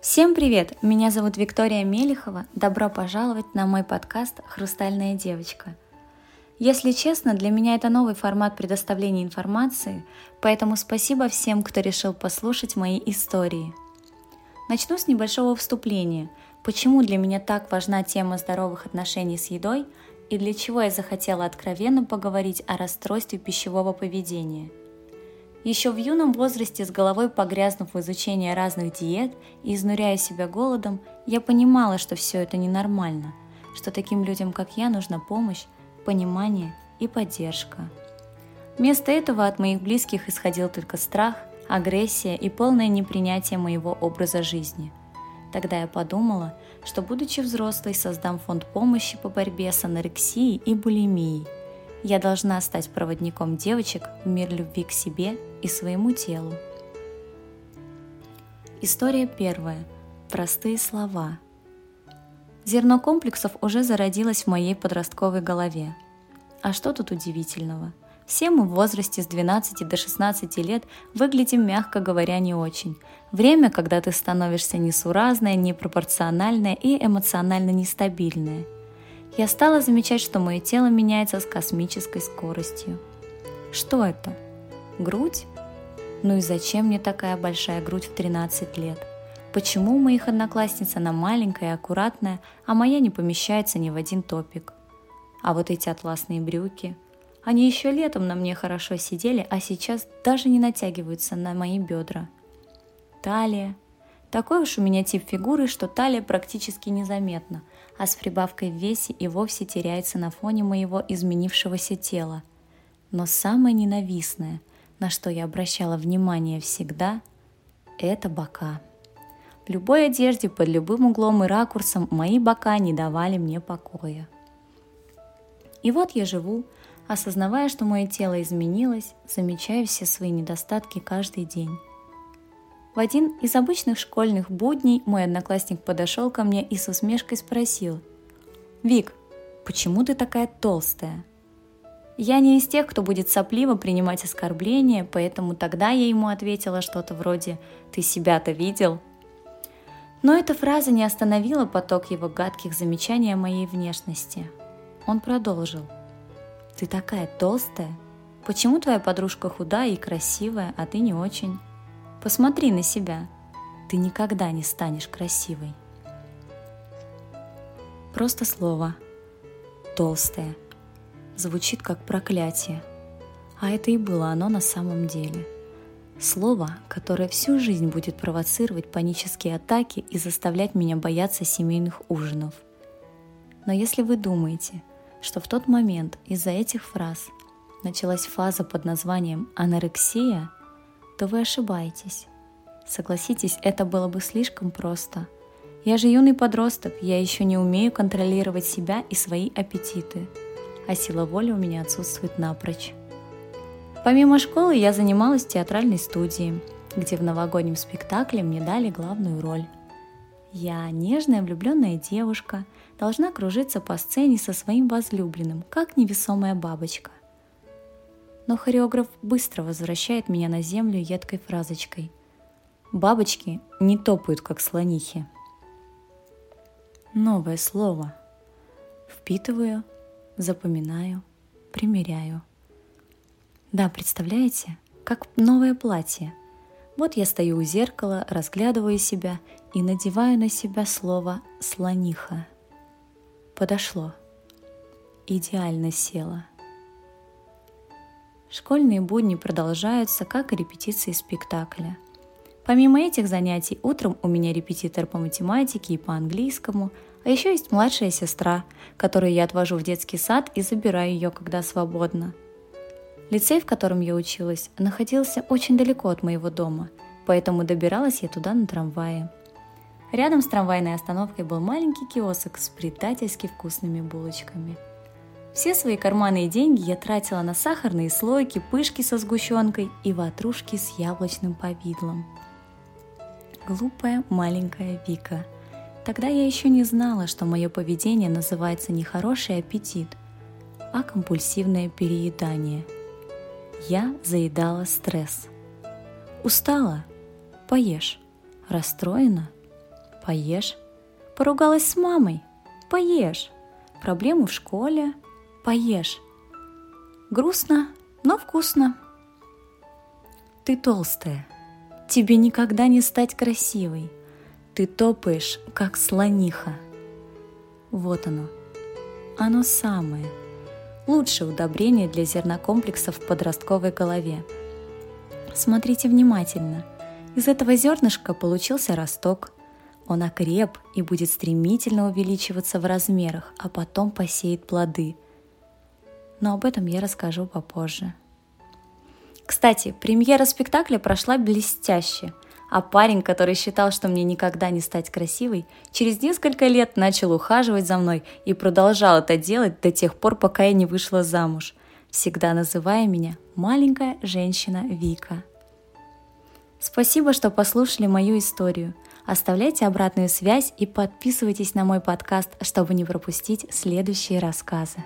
Всем привет! Меня зовут Виктория Мелихова. Добро пожаловать на мой подкаст «Хрустальная девочка». Если честно, для меня это новый формат предоставления информации, поэтому спасибо всем, кто решил послушать мои истории. Начну с небольшого вступления. Почему для меня так важна тема здоровых отношений с едой и для чего я захотела откровенно поговорить о расстройстве пищевого поведения – еще в юном возрасте, с головой погрязнув в изучении разных диет и изнуряя себя голодом, я понимала, что все это ненормально, что таким людям, как я, нужна помощь, понимание и поддержка. Вместо этого от моих близких исходил только страх, агрессия и полное непринятие моего образа жизни. Тогда я подумала, что будучи взрослой, создам фонд помощи по борьбе с анорексией и булимией – я должна стать проводником девочек в мир любви к себе и своему телу. История первая. Простые слова. Зерно комплексов уже зародилось в моей подростковой голове. А что тут удивительного? Все мы в возрасте с 12 до 16 лет выглядим, мягко говоря, не очень. Время, когда ты становишься несуразная, непропорциональная и эмоционально нестабильная – я стала замечать, что мое тело меняется с космической скоростью. Что это? Грудь? Ну и зачем мне такая большая грудь в 13 лет? Почему у моих одноклассниц она маленькая и аккуратная, а моя не помещается ни в один топик? А вот эти атласные брюки, они еще летом на мне хорошо сидели, а сейчас даже не натягиваются на мои бедра. Талия. Такой уж у меня тип фигуры, что талия практически незаметна – а с прибавкой в весе и вовсе теряется на фоне моего изменившегося тела. Но самое ненавистное, на что я обращала внимание всегда, это бока. В любой одежде, под любым углом и ракурсом мои бока не давали мне покоя. И вот я живу, осознавая, что мое тело изменилось, замечая все свои недостатки каждый день. В один из обычных школьных будней мой одноклассник подошел ко мне и с усмешкой спросил. «Вик, почему ты такая толстая?» Я не из тех, кто будет сопливо принимать оскорбления, поэтому тогда я ему ответила что-то вроде «Ты себя-то видел?» Но эта фраза не остановила поток его гадких замечаний о моей внешности. Он продолжил. «Ты такая толстая? Почему твоя подружка худая и красивая, а ты не очень?» Посмотри на себя. Ты никогда не станешь красивой. Просто слово. Толстое. Звучит как проклятие. А это и было оно на самом деле. Слово, которое всю жизнь будет провоцировать панические атаки и заставлять меня бояться семейных ужинов. Но если вы думаете, что в тот момент из-за этих фраз началась фаза под названием анорексия – то вы ошибаетесь. Согласитесь, это было бы слишком просто. Я же юный подросток, я еще не умею контролировать себя и свои аппетиты, а сила воли у меня отсутствует напрочь. Помимо школы я занималась в театральной студии, где в новогоднем спектакле мне дали главную роль. Я, нежная влюбленная девушка, должна кружиться по сцене со своим возлюбленным, как невесомая бабочка но хореограф быстро возвращает меня на землю едкой фразочкой. Бабочки не топают, как слонихи. Новое слово. Впитываю, запоминаю, примеряю. Да, представляете, как новое платье. Вот я стою у зеркала, разглядываю себя и надеваю на себя слово «слониха». Подошло. Идеально село. Школьные будни продолжаются, как и репетиции спектакля. Помимо этих занятий, утром у меня репетитор по математике и по английскому, а еще есть младшая сестра, которую я отвожу в детский сад и забираю ее, когда свободно. Лицей, в котором я училась, находился очень далеко от моего дома, поэтому добиралась я туда на трамвае. Рядом с трамвайной остановкой был маленький киосок с предательски вкусными булочками – все свои карманные деньги я тратила на сахарные слойки, пышки со сгущенкой и ватрушки с яблочным повидлом. Глупая маленькая Вика. Тогда я еще не знала, что мое поведение называется не хороший аппетит, а компульсивное переедание. Я заедала стресс. Устала? Поешь. Расстроена? Поешь. Поругалась с мамой? Поешь. Проблемы в школе? Поешь. Грустно, но вкусно. Ты толстая. Тебе никогда не стать красивой. Ты топаешь, как слониха. Вот оно. Оно самое. Лучшее удобрение для зернокомплексов в подростковой голове. Смотрите внимательно. Из этого зернышка получился росток. Он окреп и будет стремительно увеличиваться в размерах, а потом посеет плоды. Но об этом я расскажу попозже. Кстати, премьера спектакля прошла блестяще – а парень, который считал, что мне никогда не стать красивой, через несколько лет начал ухаживать за мной и продолжал это делать до тех пор, пока я не вышла замуж, всегда называя меня «маленькая женщина Вика». Спасибо, что послушали мою историю. Оставляйте обратную связь и подписывайтесь на мой подкаст, чтобы не пропустить следующие рассказы.